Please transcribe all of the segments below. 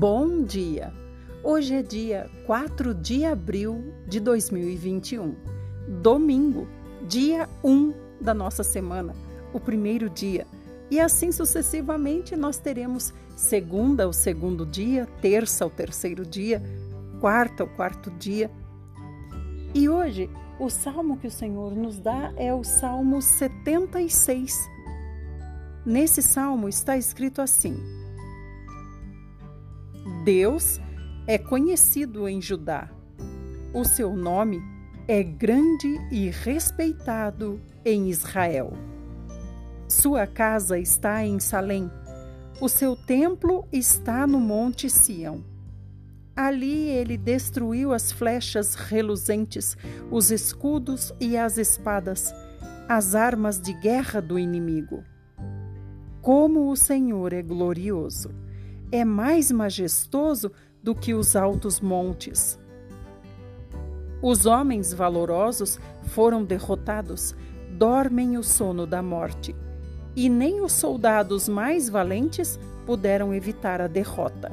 Bom dia! Hoje é dia 4 de abril de 2021, domingo, dia 1 da nossa semana, o primeiro dia. E assim sucessivamente nós teremos segunda, o segundo dia, terça, o terceiro dia, quarta, o quarto dia. E hoje, o salmo que o Senhor nos dá é o Salmo 76. Nesse salmo está escrito assim: Deus é conhecido em Judá. O seu nome é grande e respeitado em Israel. Sua casa está em Salém. O seu templo está no Monte Sião. Ali ele destruiu as flechas reluzentes, os escudos e as espadas, as armas de guerra do inimigo. Como o Senhor é glorioso! É mais majestoso do que os altos montes. Os homens valorosos foram derrotados, dormem o sono da morte, e nem os soldados mais valentes puderam evitar a derrota.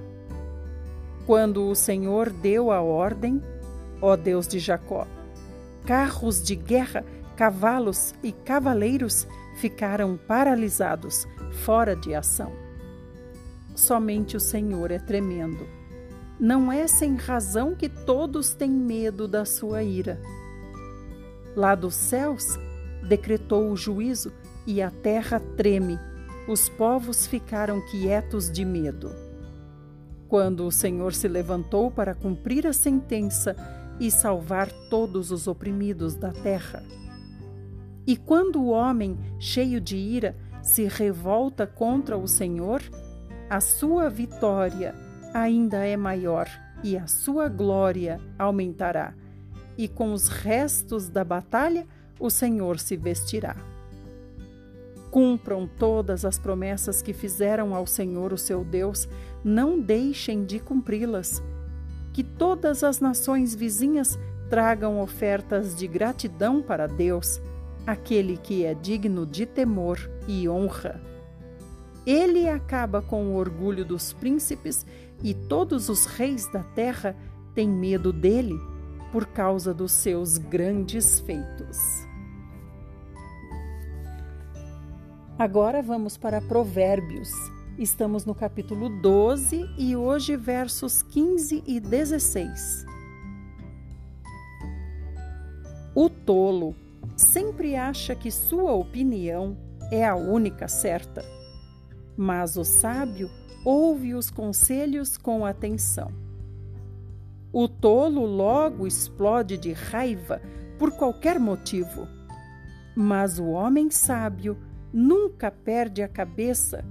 Quando o Senhor deu a ordem, ó Deus de Jacó, carros de guerra, cavalos e cavaleiros ficaram paralisados, fora de ação. Somente o Senhor é tremendo. Não é sem razão que todos têm medo da sua ira. Lá dos céus decretou o juízo e a terra treme. Os povos ficaram quietos de medo. Quando o Senhor se levantou para cumprir a sentença e salvar todos os oprimidos da terra. E quando o homem, cheio de ira, se revolta contra o Senhor, a sua vitória ainda é maior e a sua glória aumentará, e com os restos da batalha o Senhor se vestirá. Cumpram todas as promessas que fizeram ao Senhor, o seu Deus, não deixem de cumpri-las. Que todas as nações vizinhas tragam ofertas de gratidão para Deus, aquele que é digno de temor e honra. Ele acaba com o orgulho dos príncipes e todos os reis da terra têm medo dele por causa dos seus grandes feitos. Agora vamos para Provérbios. Estamos no capítulo 12 e hoje versos 15 e 16. O tolo sempre acha que sua opinião é a única certa mas o sábio ouve os conselhos com atenção. O tolo logo explode de raiva por qualquer motivo, mas o homem sábio nunca perde a cabeça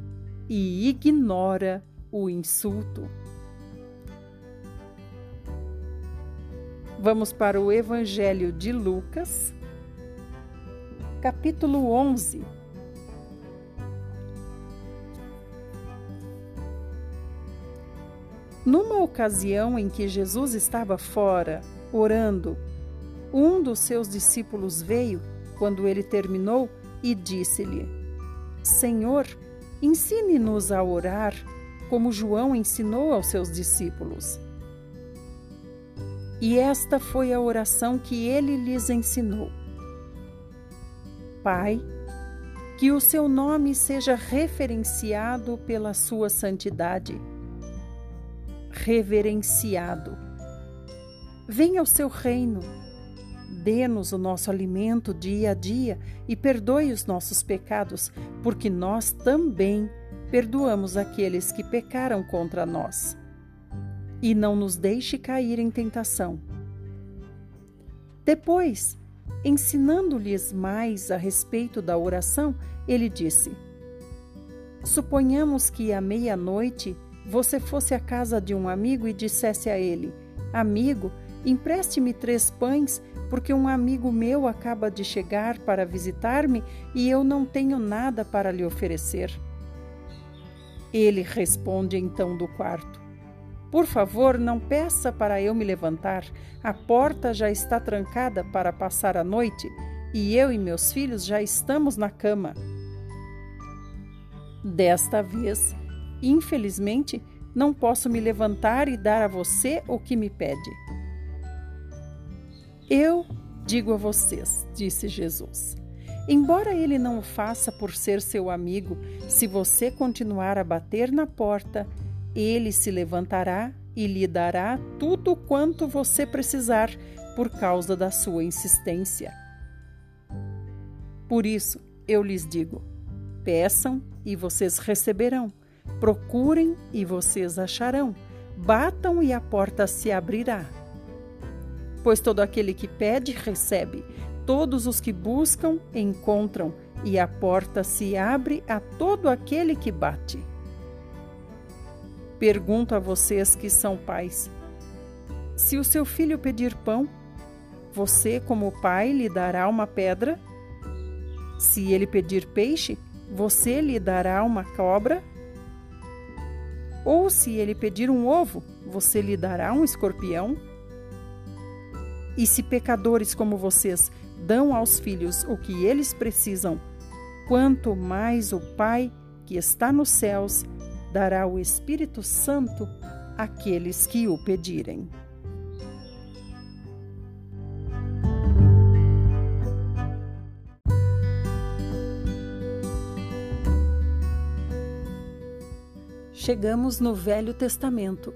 e ignora o insulto. Vamos para o Evangelho de Lucas, capítulo 11 Numa ocasião em que Jesus estava fora, orando, um dos seus discípulos veio, quando ele terminou, e disse-lhe: Senhor, ensine-nos a orar, como João ensinou aos seus discípulos. E esta foi a oração que ele lhes ensinou: Pai, que o seu nome seja referenciado pela sua santidade reverenciado. Venha ao seu reino, dê-nos o nosso alimento dia a dia e perdoe os nossos pecados, porque nós também perdoamos aqueles que pecaram contra nós. E não nos deixe cair em tentação. Depois, ensinando-lhes mais a respeito da oração, ele disse: Suponhamos que à meia-noite você fosse à casa de um amigo e dissesse a ele: Amigo, empreste-me três pães, porque um amigo meu acaba de chegar para visitar-me e eu não tenho nada para lhe oferecer. Ele responde então do quarto: Por favor, não peça para eu me levantar. A porta já está trancada para passar a noite e eu e meus filhos já estamos na cama. Desta vez, Infelizmente, não posso me levantar e dar a você o que me pede. Eu digo a vocês, disse Jesus. Embora ele não o faça por ser seu amigo, se você continuar a bater na porta, ele se levantará e lhe dará tudo quanto você precisar por causa da sua insistência. Por isso, eu lhes digo: peçam e vocês receberão, procurem e vocês acharão, batam e a porta se abrirá. Pois todo aquele que pede, recebe, todos os que buscam, encontram, e a porta se abre a todo aquele que bate. Pergunto a vocês que são pais: se o seu filho pedir pão, você, como pai, lhe dará uma pedra? Se ele pedir peixe, você lhe dará uma cobra? Ou se ele pedir um ovo, você lhe dará um escorpião? E se pecadores como vocês dão aos filhos o que eles precisam, quanto mais o Pai que está nos céus dará o Espírito Santo àqueles que o pedirem. Chegamos no Velho Testamento.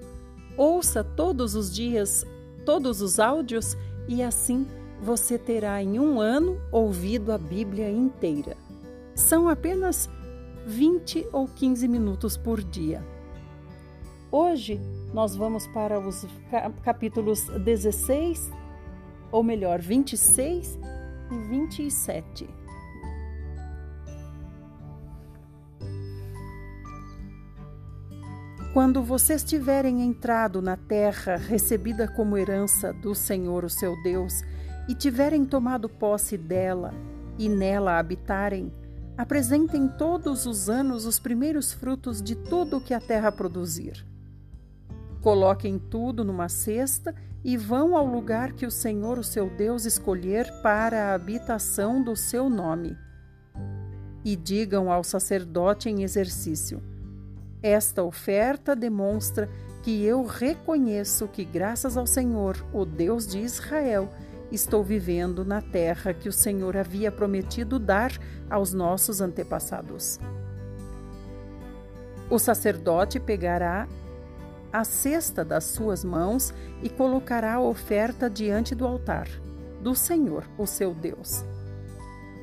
Ouça todos os dias, todos os áudios, e assim você terá em um ano ouvido a Bíblia inteira. São apenas 20 ou 15 minutos por dia. Hoje nós vamos para os capítulos 16, ou melhor, 26 e 27. Quando vocês tiverem entrado na terra recebida como herança do Senhor, o seu Deus, e tiverem tomado posse dela e nela habitarem, apresentem todos os anos os primeiros frutos de tudo o que a terra produzir. Coloquem tudo numa cesta e vão ao lugar que o Senhor, o seu Deus, escolher para a habitação do seu nome. E digam ao sacerdote em exercício: Esta oferta demonstra que eu reconheço que, graças ao Senhor, o Deus de Israel, estou vivendo na terra que o Senhor havia prometido dar aos nossos antepassados. O sacerdote pegará a cesta das suas mãos e colocará a oferta diante do altar do Senhor, o seu Deus.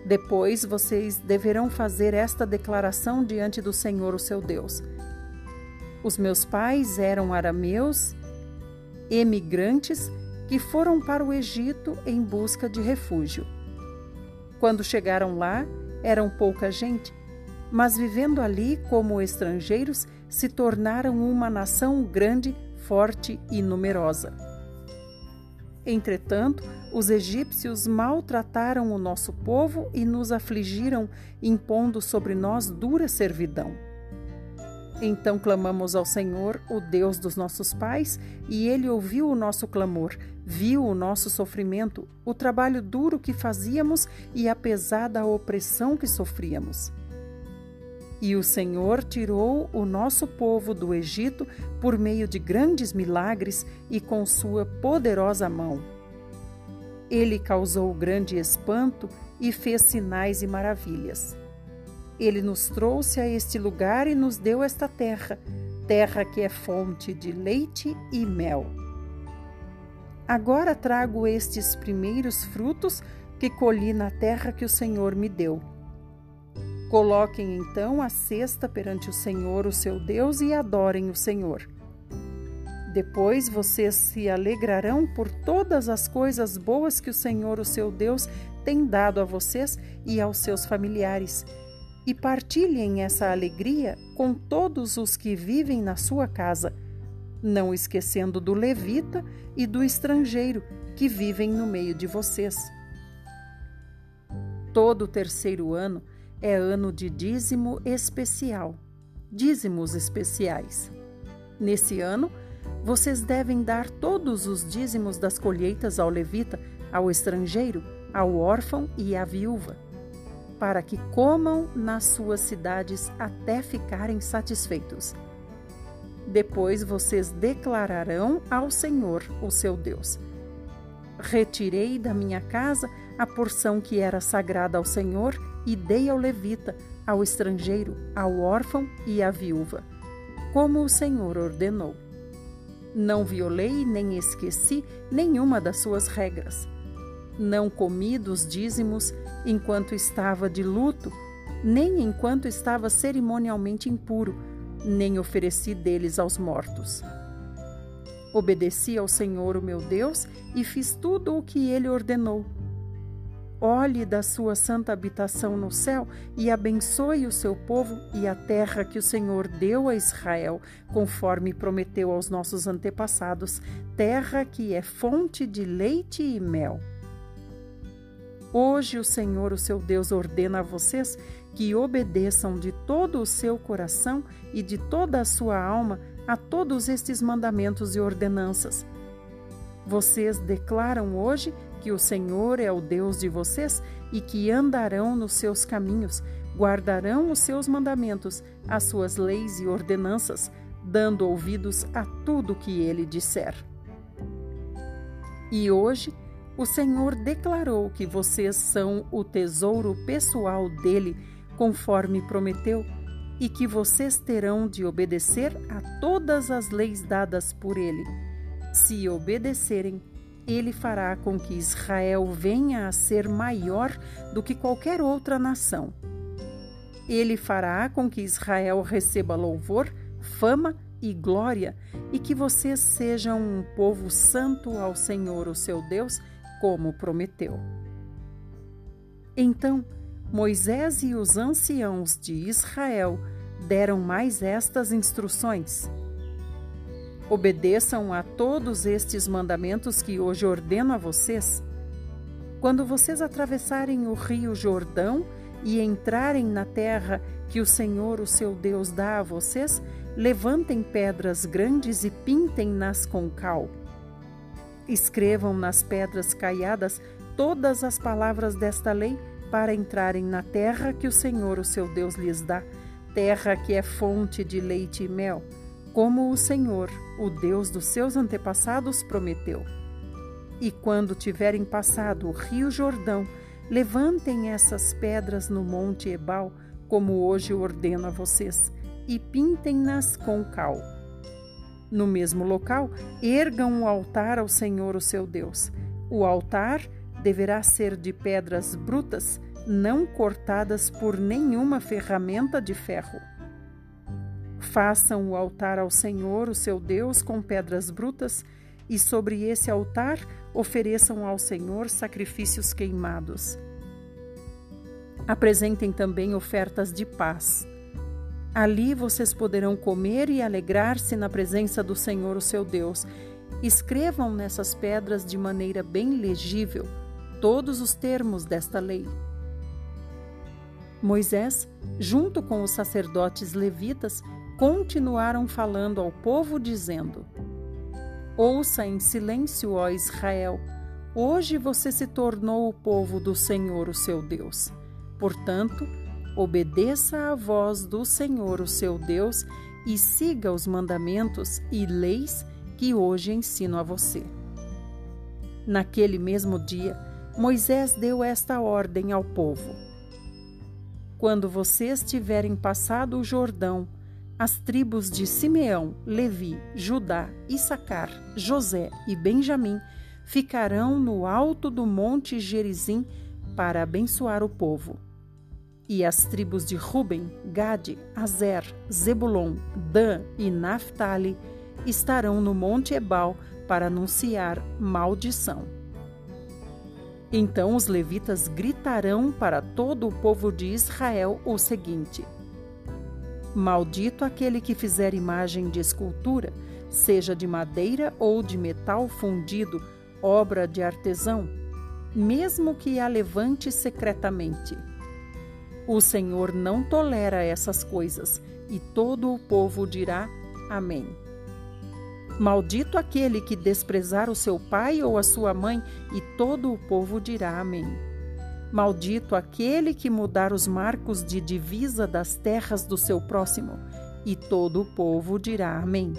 Depois vocês deverão fazer esta declaração diante do Senhor, o seu Deus. Os meus pais eram arameus, emigrantes que foram para o Egito em busca de refúgio. Quando chegaram lá, eram pouca gente, mas vivendo ali como estrangeiros, se tornaram uma nação grande, forte e numerosa. Entretanto, os egípcios maltrataram o nosso povo e nos afligiram, impondo sobre nós dura servidão. Então clamamos ao Senhor, o Deus dos nossos pais, e ele ouviu o nosso clamor, viu o nosso sofrimento, o trabalho duro que fazíamos e a pesada opressão que sofríamos. E o Senhor tirou o nosso povo do Egito por meio de grandes milagres e com sua poderosa mão. Ele causou grande espanto e fez sinais e maravilhas. Ele nos trouxe a este lugar e nos deu esta terra, terra que é fonte de leite e mel. Agora trago estes primeiros frutos que colhi na terra que o Senhor me deu. Coloquem então a cesta perante o Senhor, o seu Deus, e adorem o Senhor. Depois vocês se alegrarão por todas as coisas boas que o Senhor, o seu Deus, tem dado a vocês e aos seus familiares e partilhem essa alegria com todos os que vivem na sua casa, não esquecendo do levita e do estrangeiro que vivem no meio de vocês. Todo terceiro ano é ano de dízimo especial, dízimos especiais. Nesse ano, vocês devem dar todos os dízimos das colheitas ao levita, ao estrangeiro, ao órfão e à viúva para que comam nas suas cidades até ficarem satisfeitos. Depois vocês declararão ao Senhor, o seu Deus: Retirei da minha casa a porção que era sagrada ao Senhor e dei ao levita, ao estrangeiro, ao órfão e à viúva, como o Senhor ordenou. Não violei nem esqueci nenhuma das suas regras. Não comi dos dízimos enquanto estava de luto, nem enquanto estava cerimonialmente impuro, nem ofereci deles aos mortos. Obedeci ao Senhor, o meu Deus, e fiz tudo o que ele ordenou. Olhe da sua santa habitação no céu e abençoe o seu povo e a terra que o Senhor deu a Israel, conforme prometeu aos nossos antepassados, terra que é fonte de leite e mel. Hoje o Senhor, o seu Deus, ordena a vocês que obedeçam de todo o seu coração e de toda a sua alma a todos estes mandamentos e ordenanças. Vocês declaram hoje que o Senhor é o Deus de vocês e que andarão nos seus caminhos, guardarão os seus mandamentos, as suas leis e ordenanças, dando ouvidos a tudo que ele disser. E hoje, o Senhor declarou que vocês são o tesouro pessoal dele, conforme prometeu e que vocês terão de obedecer a todas as leis dadas por ele. Se obedecerem, ele fará com que Israel venha a ser maior do que qualquer outra nação. Ele fará com que Israel receba louvor, fama e glória, e que vocês sejam um povo santo ao Senhor, o seu Deus, como prometeu. Então, Moisés e os anciãos de Israel deram mais estas instruções. Obedeçam a todos estes mandamentos que hoje ordeno a vocês. Quando vocês atravessarem o rio Jordão e entrarem na terra que o Senhor, o seu Deus, dá a vocês, levantem pedras grandes e pintem-nas com cal. Escrevam nas pedras caiadas todas as palavras desta lei para entrarem na terra que o Senhor, o seu Deus, lhes dá, terra que é fonte de leite e mel, como o Senhor, o Deus dos seus antepassados, prometeu. E quando tiverem passado o rio Jordão, levantem essas pedras no monte Ebal, como hoje ordeno a vocês, e pintem-nas com cal. No mesmo local, ergam um altar ao Senhor, o seu Deus. O altar deverá ser de pedras brutas, não cortadas por nenhuma ferramenta de ferro. Façam o altar ao Senhor, o seu Deus, com pedras brutas, e sobre esse altar ofereçam ao Senhor sacrifícios queimados. Apresentem também ofertas de paz. Ali vocês poderão comer e alegrar-se na presença do Senhor, o seu Deus. Escrevam nessas pedras de maneira bem legível todos os termos desta lei. Moisés, junto com os sacerdotes levitas, continuaram falando ao povo, dizendo: Ouça em silêncio, ó Israel, hoje você se tornou o povo do Senhor, o seu Deus. Portanto, obedeça à voz do Senhor, o seu Deus, e siga os mandamentos e leis que hoje ensino a você. Naquele mesmo dia, Moisés deu esta ordem ao povo: Quando vocês tiverem passado o Jordão, as tribos de Simeão, Levi, Judá, Issacar, José e Benjamim ficarão no alto do monte Gerizim para abençoar o povo. E as tribos de Ruben, Gade, Azer, Zebulon, Dan e Naphtali estarão no monte Ebal para anunciar maldição. Então os levitas gritarão para todo o povo de Israel o seguinte: Maldito aquele que fizer imagem de escultura, seja de madeira ou de metal fundido, obra de artesão, mesmo que a levante secretamente. O Senhor não tolera essas coisas, e todo o povo dirá: Amém. Maldito aquele que desprezar o seu pai ou a sua mãe, e todo o povo dirá Amém. Maldito aquele que mudar os marcos de divisa das terras do seu próximo, E todo o povo dirá Amém.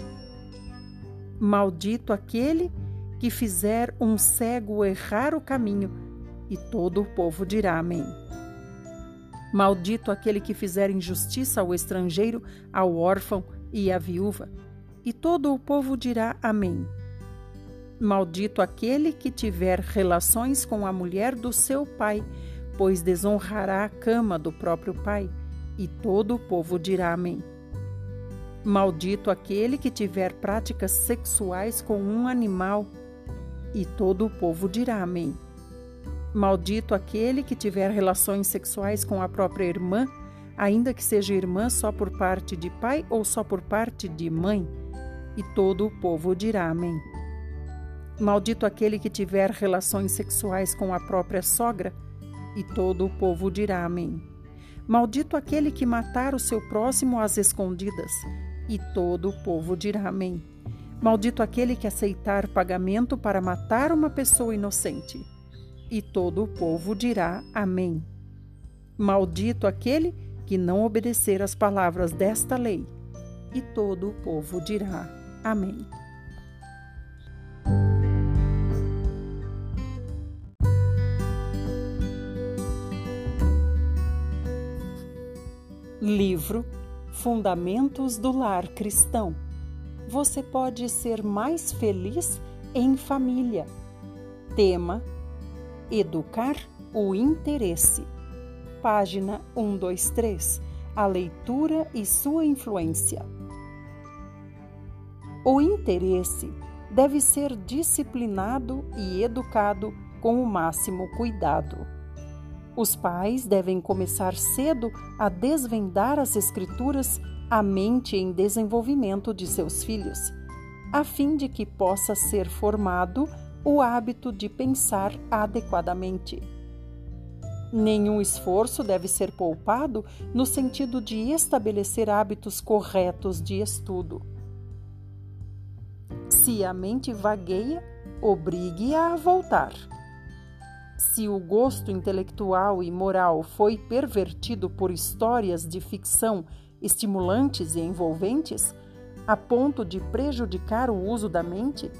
Maldito aquele que fizer um cego errar o caminho, e todo o povo dirá Amém. Maldito aquele que fizer injustiça ao estrangeiro, ao órfão e à viúva, e todo o povo dirá Amém. Maldito aquele que tiver relações com a mulher do seu pai, pois desonrará a cama do próprio pai, e todo o povo dirá Amém. Maldito aquele que tiver práticas sexuais com um animal, e todo o povo dirá Amém. Maldito aquele que tiver relações sexuais com a própria irmã, ainda que seja irmã só por parte de pai ou só por parte de mãe, e todo o povo dirá Amém. Maldito aquele que tiver relações sexuais com a própria sogra, e todo o povo dirá Amém. Maldito aquele que matar o seu próximo às escondidas, e todo o povo dirá Amém. Maldito aquele que aceitar pagamento para matar uma pessoa inocente, e todo o povo dirá Amém. Maldito aquele que não obedecer às palavras desta lei, e todo o povo dirá Amém. Livro Fundamentos do Lar Cristão. Você pode ser mais feliz em família. Tema: Educar o interesse. Página 123. A leitura e sua influência. O interesse deve ser disciplinado e educado com o máximo cuidado. Os pais devem começar cedo a desvendar as Escrituras à mente em desenvolvimento de seus filhos, a fim de que possa ser formado o hábito de pensar adequadamente. Nenhum esforço deve ser poupado no sentido de estabelecer hábitos corretos de estudo. Se a mente vagueia, obrigue-a a voltar. Se o gosto intelectual e moral foi pervertido por histórias de ficção estimulantes e envolventes, a ponto de prejudicar o uso da mente,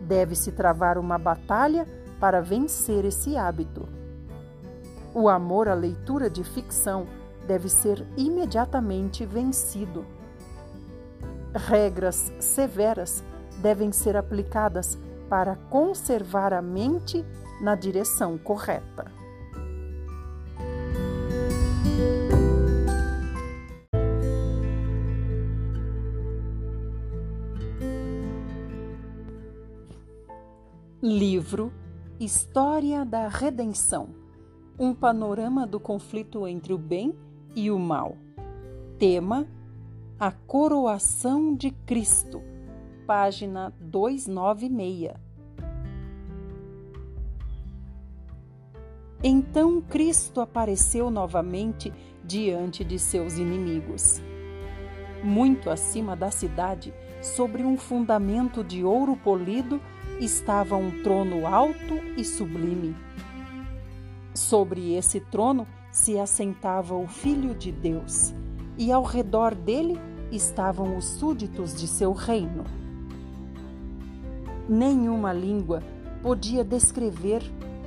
deve-se travar uma batalha para vencer esse hábito. O amor à leitura de ficção deve ser imediatamente vencido. Regras severas devem ser aplicadas para conservar a mente na direção correta. Livro História da Redenção Um panorama do conflito entre o bem e o mal. Tema: A Coroação de Cristo. Página 296. Então Cristo apareceu novamente diante de seus inimigos. Muito acima da cidade, sobre um fundamento de ouro polido, estava um trono alto e sublime. Sobre esse trono se assentava o Filho de Deus, e ao redor dele estavam os súditos de seu reino. Nenhuma língua podia descrever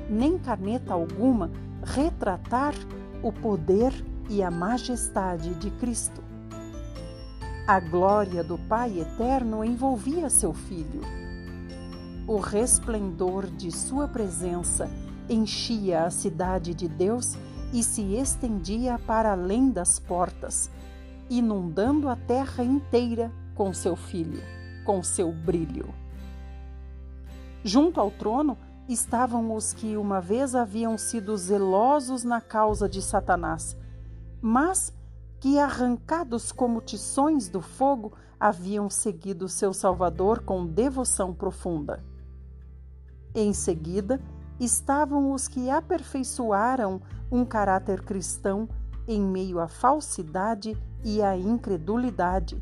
nem caneta alguma retratar o poder e a majestade de Cristo. A glória do Pai eterno envolvia seu Filho. O resplendor de sua presença enchia a cidade de Deus e se estendia para além das portas, inundando a terra inteira com seu Filho, com seu brilho. Junto ao trono, estavam os que uma vez haviam sido zelosos na causa de Satanás, mas que, arrancados como tições do fogo, haviam seguido seu Salvador com devoção profunda. Em seguida, estavam os que aperfeiçoaram um caráter cristão em meio à falsidade e à incredulidade,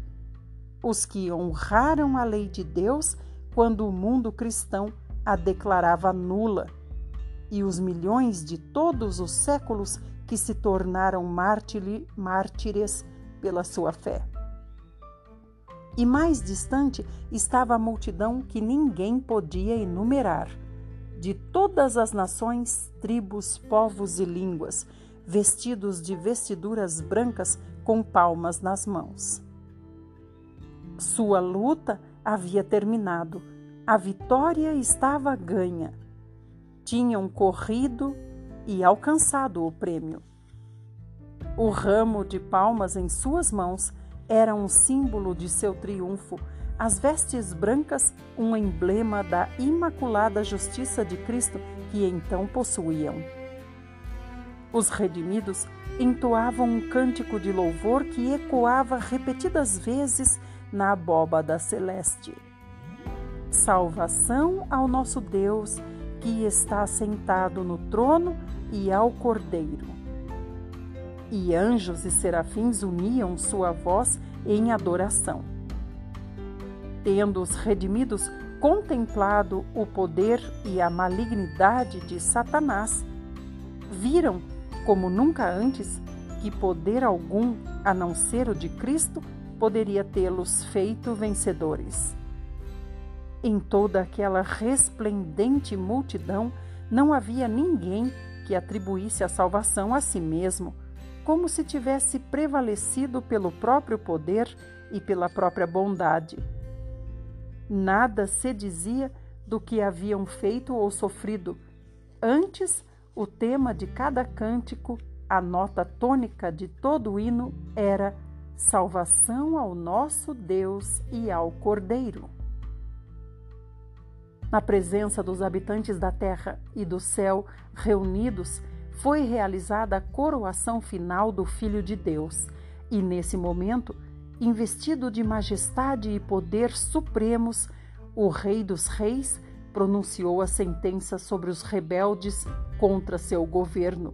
os que honraram a lei de Deus quando o mundo cristão a declarava nula, e os milhões de todos os séculos que se tornaram mártires pela sua fé. e mais distante estava a multidão que ninguém podia enumerar, de todas as nações, tribos, povos e línguas, vestidos de vestiduras brancas com palmas nas mãos. Sua luta havia terminado, a vitória estava ganha. Tinham corrido e alcançado o prêmio. O ramo de palmas em suas mãos era um símbolo de seu triunfo, as vestes brancas um emblema da imaculada justiça de Cristo que então possuíam. Os redimidos entoavam um cântico de louvor que ecoava repetidas vezes na abóbada celeste. Salvação ao nosso Deus que está sentado no trono e ao Cordeiro. E anjos e serafins uniam sua voz em adoração. Tendo os redimidos contemplado o poder e a malignidade de Satanás, viram, como nunca antes, que poder algum, a não ser o de Cristo, poderia tê-los feito vencedores. Em toda aquela resplendente multidão não havia ninguém que atribuísse a salvação a si mesmo como se tivesse prevalecido pelo próprio poder e pela própria bondade. Nada se dizia do que haviam feito ou sofrido. Antes, o tema de cada cântico, a nota tônica de todo o hino era salvação ao nosso Deus e ao Cordeiro. Na presença dos habitantes da terra e do céu reunidos, foi realizada a coroação final do Filho de Deus, e nesse momento, investido de majestade e poder supremos, o Rei dos Reis pronunciou a sentença sobre os rebeldes contra seu governo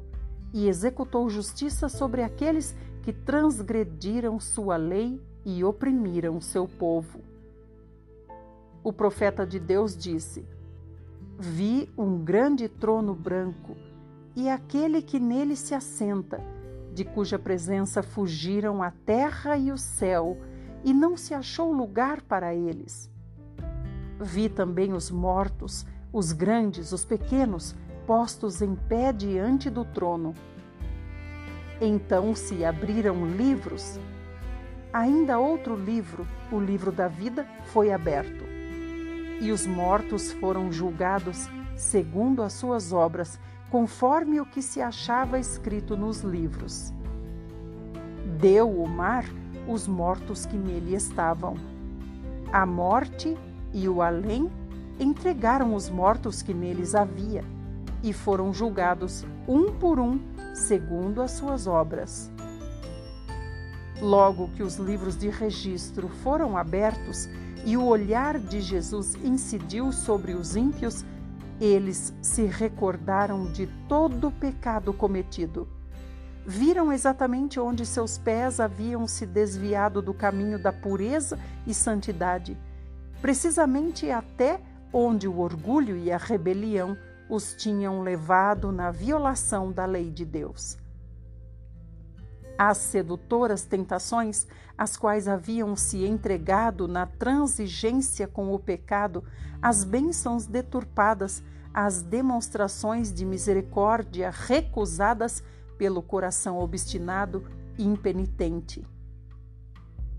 e executou justiça sobre aqueles que transgrediram sua lei e oprimiram seu povo. O profeta de Deus disse: Vi um grande trono branco e aquele que nele se assenta, de cuja presença fugiram a terra e o céu, e não se achou lugar para eles. Vi também os mortos, os grandes, os pequenos, postos em pé diante do trono. Então se abriram livros. Ainda outro livro, o livro da vida, foi aberto. E os mortos foram julgados segundo as suas obras conforme o que se achava escrito nos livros. Deu o mar os mortos que nele estavam. A morte e o além entregaram os mortos que neles havia e foram julgados um por um, segundo as suas obras. Logo que os livros de registro foram abertos e o olhar de Jesus incidiu sobre os ímpios, eles se recordaram de todo o pecado cometido. Viram exatamente onde seus pés haviam se desviado do caminho da pureza e santidade, precisamente até onde o orgulho e a rebelião os tinham levado na violação da lei de Deus. As sedutoras tentações, às quais haviam se entregado na transigência com o pecado, as bênçãos deturpadas, as demonstrações de misericórdia recusadas pelo coração obstinado e impenitente.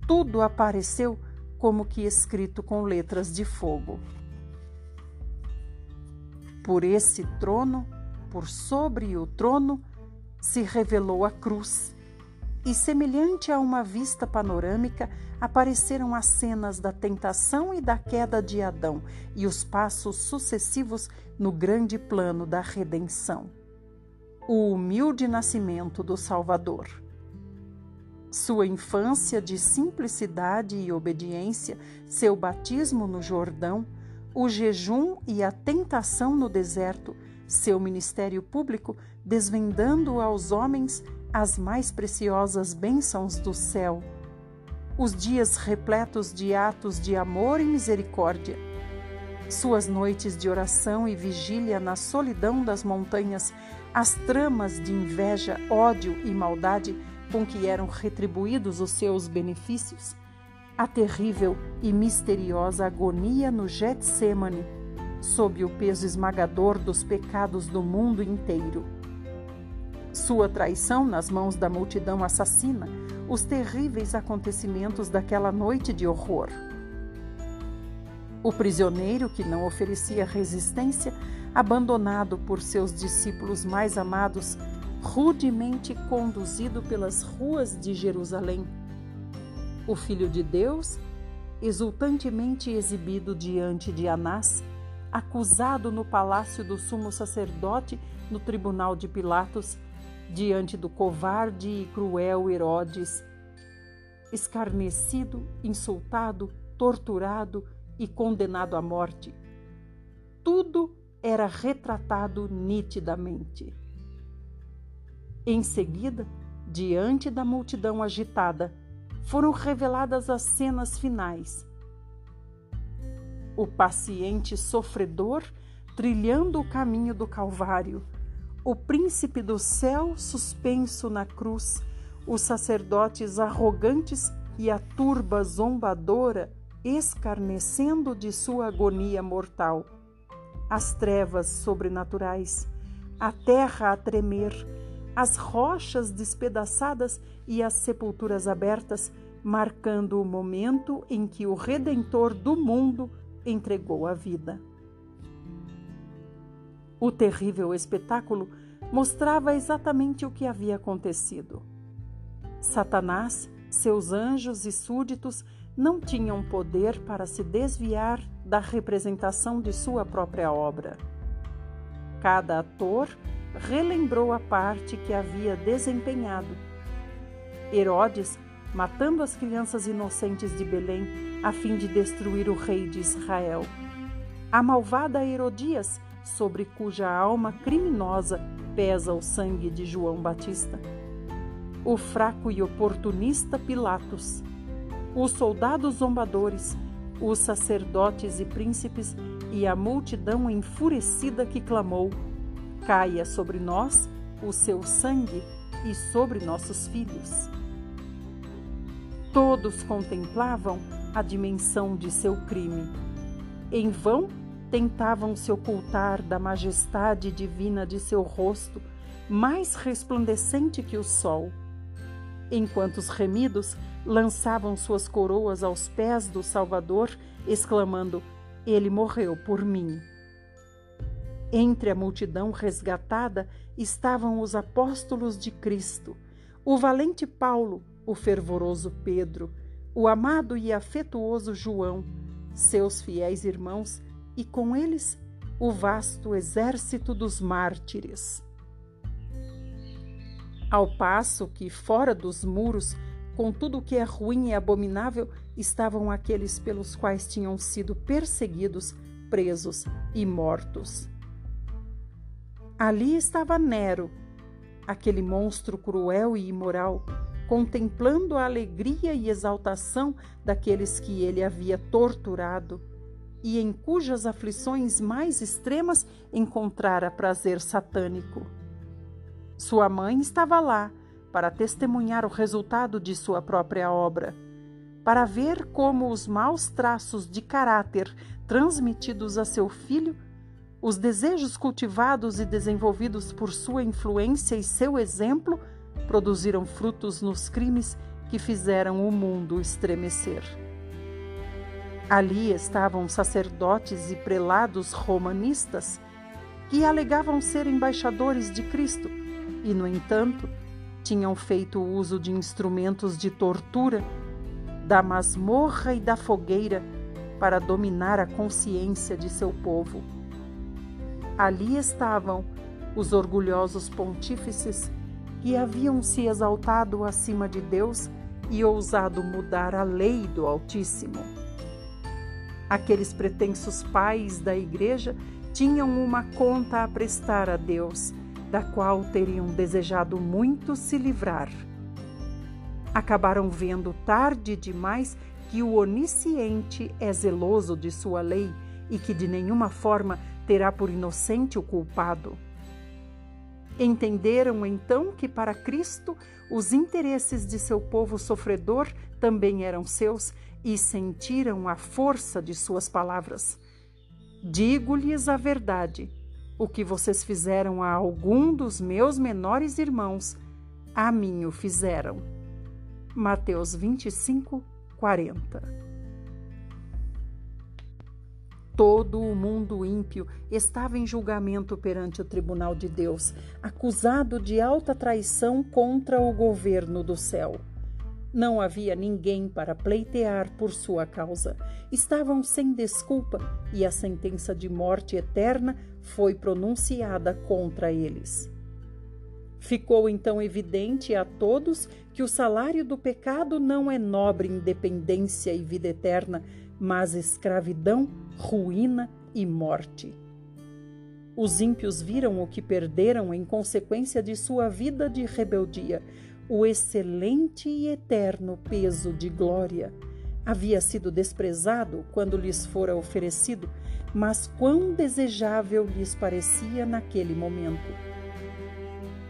Tudo apareceu como que escrito com letras de fogo. Por esse trono, por sobre o trono, se revelou a cruz e, semelhante a uma vista panorâmica, apareceram as cenas da tentação e da queda de Adão e os passos sucessivos no grande plano da redenção. O humilde nascimento do Salvador. Sua infância de simplicidade e obediência, seu batismo no Jordão, o jejum e a tentação no deserto, seu ministério público desvendando aos homens as mais preciosas bênçãos do céu, os dias repletos de atos de amor e misericórdia, suas noites de oração e vigília na solidão das montanhas, as tramas de inveja, ódio e maldade com que eram retribuídos os seus benefícios, a terrível e misteriosa agonia no Getsemane, sob o peso esmagador dos pecados do mundo inteiro. Sua traição nas mãos da multidão assassina, os terríveis acontecimentos daquela noite de horror. O prisioneiro que não oferecia resistência, abandonado por seus discípulos mais amados, rudemente conduzido pelas ruas de Jerusalém. O Filho de Deus, exultantemente exibido diante de Anás, acusado no palácio do sumo sacerdote no tribunal de Pilatos, diante do covarde e cruel Herodes, escarnecido, insultado, torturado e condenado à morte. Tudo era retratado nitidamente. Em seguida, diante da multidão agitada, foram reveladas as cenas finais. O paciente sofredor trilhando o caminho do Calvário, o príncipe do céu suspenso na cruz, os sacerdotes arrogantes e a turba zombadora escarnecendo de sua agonia mortal, as trevas sobrenaturais, a terra a tremer, as rochas despedaçadas e as sepulturas abertas, marcando o momento em que o Redentor do mundo entregou a vida. O terrível espetáculo mostrava exatamente o que havia acontecido. Satanás, seus anjos e súditos não tinham poder para se desviar da representação de sua própria obra. Cada ator relembrou a parte que havia desempenhado. Herodes, matando as crianças inocentes de Belém a fim de destruir o rei de Israel. A malvada Herodias, sobre cuja alma criminosa pesa o sangue de João Batista. O fraco e oportunista Pilatos. Os soldados zombadores, os sacerdotes e príncipes e a multidão enfurecida que clamou: caia sobre nós o seu sangue e sobre nossos filhos. Todos contemplavam a dimensão de seu crime. Em vão tentavam se ocultar da majestade divina de seu rosto, mais resplandecente que o sol. Enquanto os remidos lançavam suas coroas aos pés do Salvador, exclamando: Ele morreu por mim. Entre a multidão resgatada estavam os apóstolos de Cristo, o valente Paulo, o fervoroso Pedro, o amado e afetuoso João, seus fiéis irmãos e com eles o vasto exército dos mártires. Ao passo que, fora dos muros, com tudo o que é ruim e abominável, estavam aqueles pelos quais tinham sido perseguidos, presos e mortos. Ali estava Nero, aquele monstro cruel e imoral, contemplando a alegria e exaltação daqueles que ele havia torturado e em cujas aflições mais extremas encontrara prazer satânico. Sua mãe estava lá para testemunhar o resultado de sua própria obra, para ver como os maus traços de caráter transmitidos a seu filho os desejos cultivados e desenvolvidos por sua influência e seu exemplo produziram frutos nos crimes que fizeram o mundo estremecer. Ali estavam sacerdotes e prelados romanistas que alegavam ser embaixadores de Cristo e, no entanto, tinham feito uso de instrumentos de tortura, da masmorra e da fogueira para dominar a consciência de seu povo. Ali estavam os orgulhosos pontífices que haviam se exaltado acima de Deus e ousado mudar a lei do Altíssimo. Aqueles pretensos pais da igreja tinham uma conta a prestar a Deus, da qual teriam desejado muito se livrar. Acabaram vendo tarde demais que o onisciente é zeloso de sua lei e que de nenhuma forma terá por inocente o culpado. Entenderam então que para Cristo os interesses de seu povo sofredor também eram seus e sentiram a força de suas palavras. Digo-lhes a verdade: o que vocês fizeram a algum dos meus menores irmãos, a mim o fizeram. Mateus 25, 40 Todo o mundo ímpio estava em julgamento perante o tribunal de Deus, acusado de alta traição contra o governo do céu. Não havia ninguém para pleitear por sua causa. Estavam sem desculpa e a sentença de morte eterna foi pronunciada contra eles. Ficou então evidente a todos que o salário do pecado não é nobre independência e vida eterna, mas escravidão, ruína e morte. Os ímpios viram o que perderam em consequência de sua vida de rebeldia, o excelente e eterno peso de glória. Havia sido desprezado quando lhes fora oferecido, mas quão desejável lhes parecia naquele momento.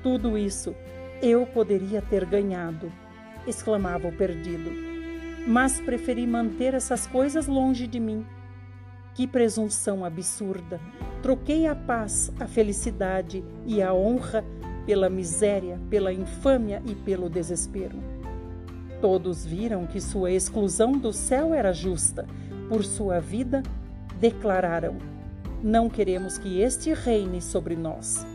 Tudo isso eu poderia ter ganhado, exclamava o perdido mas preferi manter essas coisas longe de mim. Que presunção absurda! Troquei a paz, a felicidade e a honra pela miséria, pela infâmia e pelo desespero. Todos viram que sua exclusão do céu era justa. Por sua vida, declararam: Não queremos que este reine sobre nós.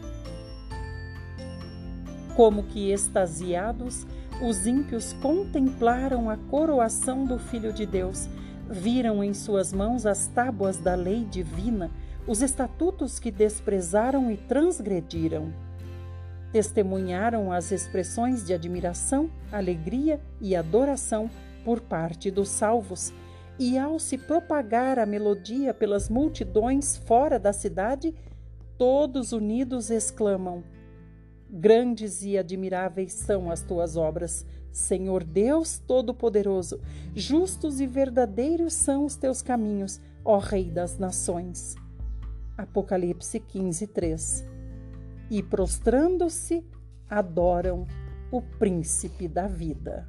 Como que extasiados, os ímpios contemplaram a coroação do Filho de Deus, viram em suas mãos as tábuas da lei divina, os estatutos que desprezaram e transgrediram. Testemunharam as expressões de admiração, alegria e adoração por parte dos salvos, e ao se propagar a melodia pelas multidões fora da cidade, todos unidos exclamam: Grandes e admiráveis são as tuas obras, Senhor Deus Todo-Poderoso. Justos e verdadeiros são os teus caminhos, ó Rei das Nações. Apocalipse 15, 3. E prostrando-se, adoram o Príncipe da Vida.